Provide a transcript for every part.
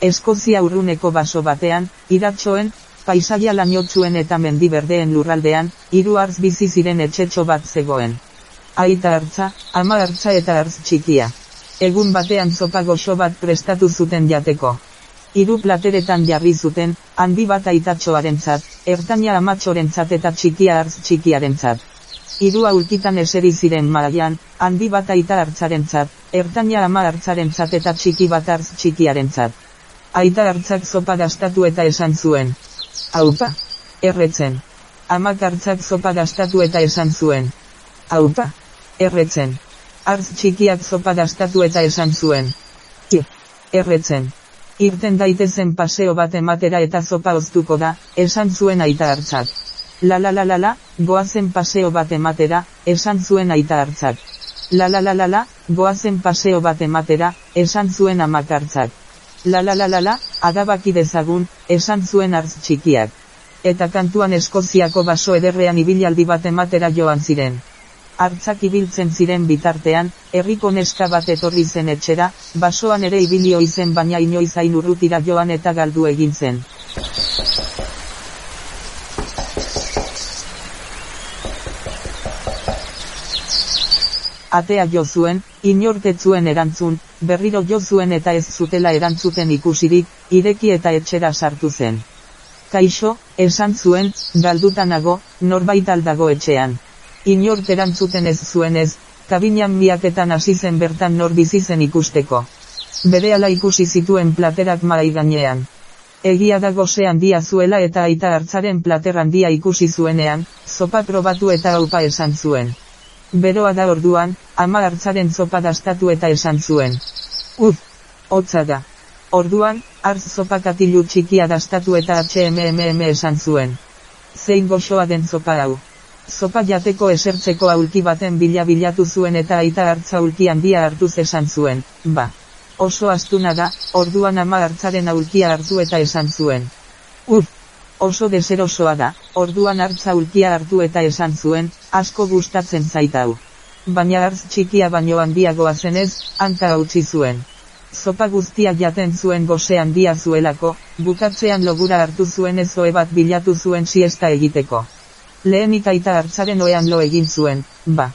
Eskozia urruneko baso batean, iratxoen, paisaia lainotzuen eta mendi berdeen lurraldean, hiru hartz bizi ziren etxetxo bat zegoen. Aita hartza, ama hartza eta hartz txikia. Egun batean zopa goxo bat prestatu zuten jateko. Hiru plateretan jarri zuten, handi bat aitatxoarentzat, ertaina amatxorentzat eta txikia hartz txikiarentzat. Hiru aulkitan eseri ziren mailan, handi bat aita hartzarentzat, ertaina ama hartzarentzat eta txiki bat hartz txikiarentzat. Aita hartzak zopa gastatu eta esan zuen. Aupa, erretzen. Amak hartzak zopa gastatu eta esan zuen. Aupa, erretzen. Artz txikiak zopa gastatu eta esan zuen. Ki, erretzen. Irten daitezen paseo bat ematera eta zopa oztuko da, esan zuen aita hartzak. La la la la la, goazen paseo bat ematera, esan zuen aita hartzak. La la la la la, goazen paseo bat ematera, esan zuen amak hartzak. La la la la la, adabaki dezagun, esan zuen artz txikiak. Eta kantuan Eskoziako baso ederrean ibilaldi bat ematera joan ziren. Artzak ibiltzen ziren bitartean, herriko neska bat etorri zen etxera, basoan ere ibilio izen baina inoiz hain urrutira joan eta galdu egin zen. Atea jo zuen, inortetzuen erantzun, berriro jo zuen eta ez zutela erantzuten ikusirik, ireki eta etxera sartu zen. Kaixo, esan zuen, galdutanago, norbait aldago etxean. Inort erantzuten ez zuen kabinan miaketan hasi zen bertan nor bizi zen ikusteko. Berehala ikusi zituen platerak mahai gainean. Egia da goze handia zuela eta aita hartzaren plater handia ikusi zuenean, zopa probatu eta haupa esan zuen. Beroa da orduan, ama hartzaren zopa dastatu eta esan zuen. Uf, hotza da. Orduan, hartz zopa katilu txikia dastatu eta HMMM esan zuen. Zein goxoa den zopa hau. Zopa jateko esertzeko aulki baten bila bilatu zuen eta aita hartza aulki handia hartuz esan zuen, ba. Oso astuna da, orduan ama hartzaren aulkia hartu eta esan zuen. Uf, oso deserosoa da, orduan hartza ulkia hartu eta esan zuen, asko gustatzen zaitau. Baina hartz txikia baino handiagoa zenez, hanka utzi zuen. Zopa guztia jaten zuen goze handia zuelako, bukatzean logura hartu zuen ez oe bat bilatu zuen siesta egiteko. Lehenik aita hartzaren oean lo egin zuen, ba.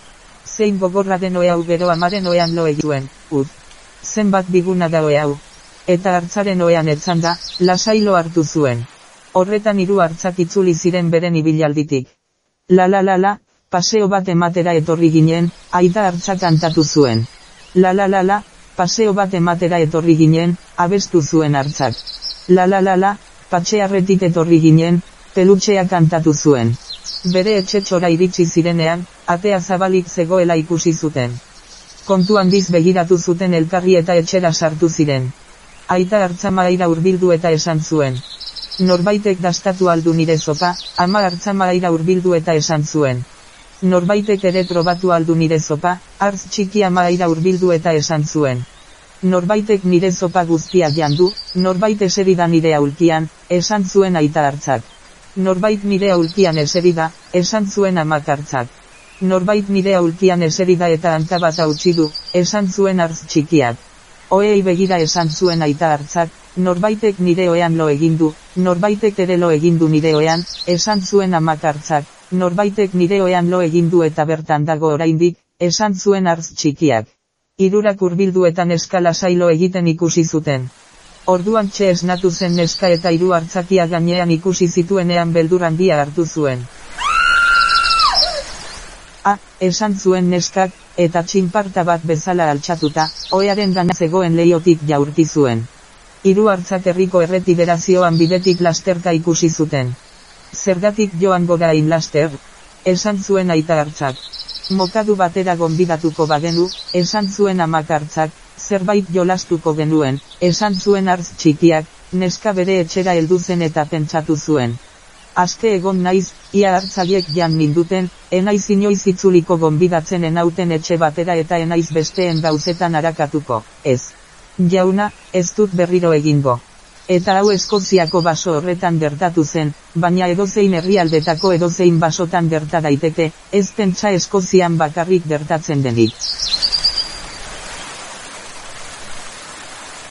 Zein gogorra den oe hau gero amaren oean lo egin zuen. Zenbat biguna da oe hau. Eta hartzaren oean etzan da, lasailo hartu zuen. Horretan hiru hartzak itzuli ziren beren ibilalditik. La la la la, paseo bat ematera etorri ginen, aita hartzak kantatu zuen. La la la la, paseo bat ematera etorri ginen, abestu zuen hartzak. La la la la, patxearretik etorri ginen, pelutxea kantatu zuen. Bere etxetxora iritsi zirenean, atea zabalik zegoela ikusi zuten. Kontu handiz begiratu zuten elkarri eta etxera sartu ziren. Aita hartza maira urbildu eta esan zuen. Norbaitek dastatu aldu nire zopa, ama hartza maira urbildu eta esan zuen. Norbaitek ere probatu aldu nire zopa, hartz txiki amaira urbildu eta esan zuen. Norbaitek nire zopa guztia jandu, norbait eserida nire aulkian, esan zuen aita hartzak. Norbait nire aulkian eserida, esan zuen amak hartzak. Norbait nire aulkian eserida eta antabat hautsi du, esan zuen hartz txikiak. Oei begira esan zuen aita hartzak, norbaitek nire oean lo egindu, norbaitek ere lo egindu nire oean, esan zuen amak hartzak, norbaitek nire oean lo egindu eta bertan dago oraindik, esan zuen hartz txikiak. Irurak urbildu eta neska sailo egiten ikusi zuten. Orduan txe esnatu zen neska eta hiru hartzakia gainean ikusi zituenean beldur handia hartu zuen. A, esan zuen neskak, eta txinparta bat bezala altxatuta, oearen gana zegoen leiotik jaurti zuen. Hiru hartzak herriko erretiberazioan bidetik lasterka ikusi zuten. Zergatik joan gogain laster? Esan zuen aita hartzak. Mokadu batera gonbidatuko bagenu, esan zuen amak hartzak, zerbait jolastuko genuen, esan zuen hartz txikiak, neska bere etxera heldu zen eta pentsatu zuen. Aste egon naiz, ia hartzaiek jan minduten, enaiz inoiz itzuliko gonbidatzen enauten etxe batera eta enaiz besteen gauzetan arakatuko, ez. Jauna, ez dut berriro egingo. Eta hau Eskoziako baso horretan gertatu zen, baina edozein herrialdetako edozein basotan gerta daiteke, ez pentsa Eskozian bakarrik gertatzen denik.